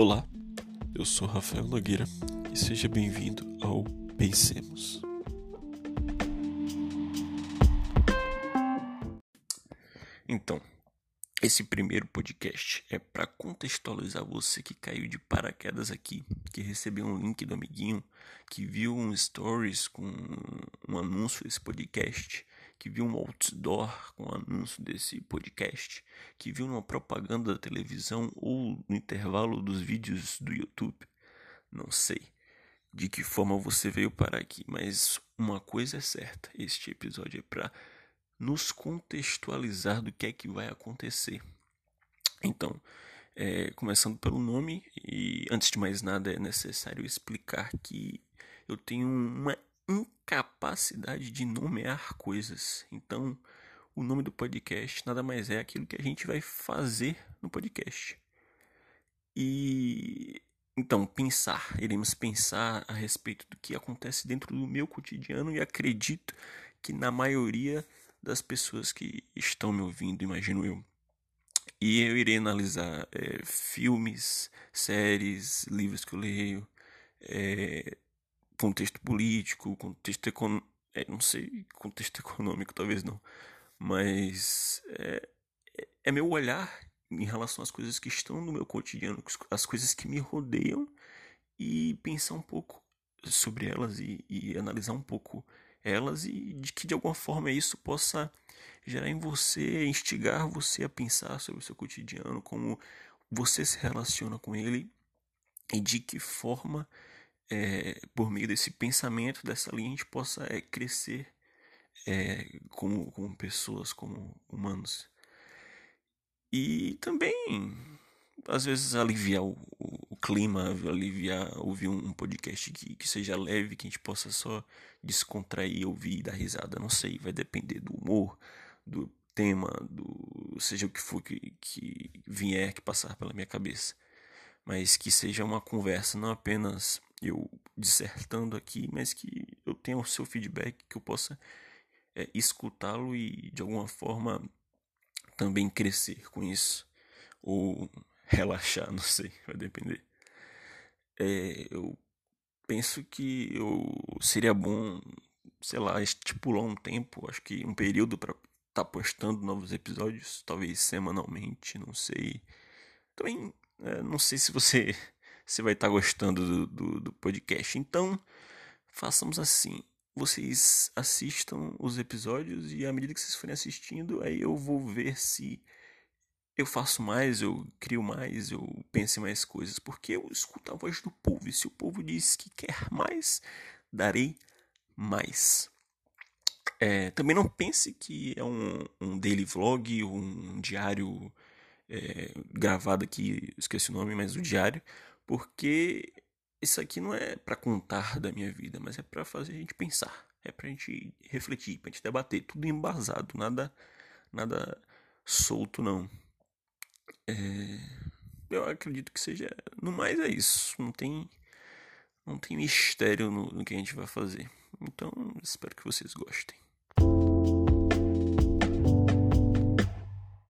Olá, eu sou Rafael Nogueira e seja bem-vindo ao Pensemos. Então, esse primeiro podcast é para contextualizar você que caiu de paraquedas aqui, que recebeu um link do amiguinho, que viu um stories com um anúncio desse podcast que viu um outdoor com o anúncio desse podcast, que viu uma propaganda da televisão ou no intervalo dos vídeos do YouTube. Não sei de que forma você veio parar aqui, mas uma coisa é certa: este episódio é para nos contextualizar do que é que vai acontecer. Então, é, começando pelo nome, e antes de mais nada é necessário explicar que eu tenho uma incapacidade de nomear coisas. Então, o nome do podcast nada mais é aquilo que a gente vai fazer no podcast. E então, pensar, iremos pensar a respeito do que acontece dentro do meu cotidiano e acredito que na maioria das pessoas que estão me ouvindo, imagino eu. E eu irei analisar é, filmes, séries, livros que eu leio, é, contexto político, contexto econômico, é, não sei, contexto econômico talvez não, mas é, é, é meu olhar em relação às coisas que estão no meu cotidiano, as coisas que me rodeiam e pensar um pouco sobre elas e, e analisar um pouco elas e de que de alguma forma isso possa gerar em você, instigar você a pensar sobre o seu cotidiano, como você se relaciona com ele e de que forma é, por meio desse pensamento, dessa linha, a gente possa é, crescer é, como, como pessoas, como humanos. E também, às vezes, aliviar o, o, o clima, aliviar, ouvir um, um podcast que, que seja leve, que a gente possa só descontrair, ouvir e dar risada. Não sei, vai depender do humor, do tema, do seja o que for que, que vier que passar pela minha cabeça. Mas que seja uma conversa, não apenas eu dissertando aqui, mas que eu tenha o seu feedback, que eu possa é, escutá-lo e de alguma forma também crescer com isso. Ou relaxar, não sei, vai depender. É, eu penso que eu seria bom, sei lá, estipular um tempo, acho que um período para estar tá postando novos episódios, talvez semanalmente, não sei. Também não sei se você vai estar gostando do, do, do podcast. Então, façamos assim. Vocês assistam os episódios e à medida que vocês forem assistindo, aí eu vou ver se eu faço mais, eu crio mais, eu penso em mais coisas. Porque eu escuto a voz do povo. E se o povo diz que quer mais, darei mais. É, também não pense que é um, um daily vlog, um diário é, gravado aqui, esqueci o nome, mas o diário porque isso aqui não é para contar da minha vida, mas é para fazer a gente pensar, é pra gente refletir, pra gente debater, tudo embasado, nada nada solto não. É, eu acredito que seja, no mais é isso, não tem não tem mistério no, no que a gente vai fazer. Então, espero que vocês gostem.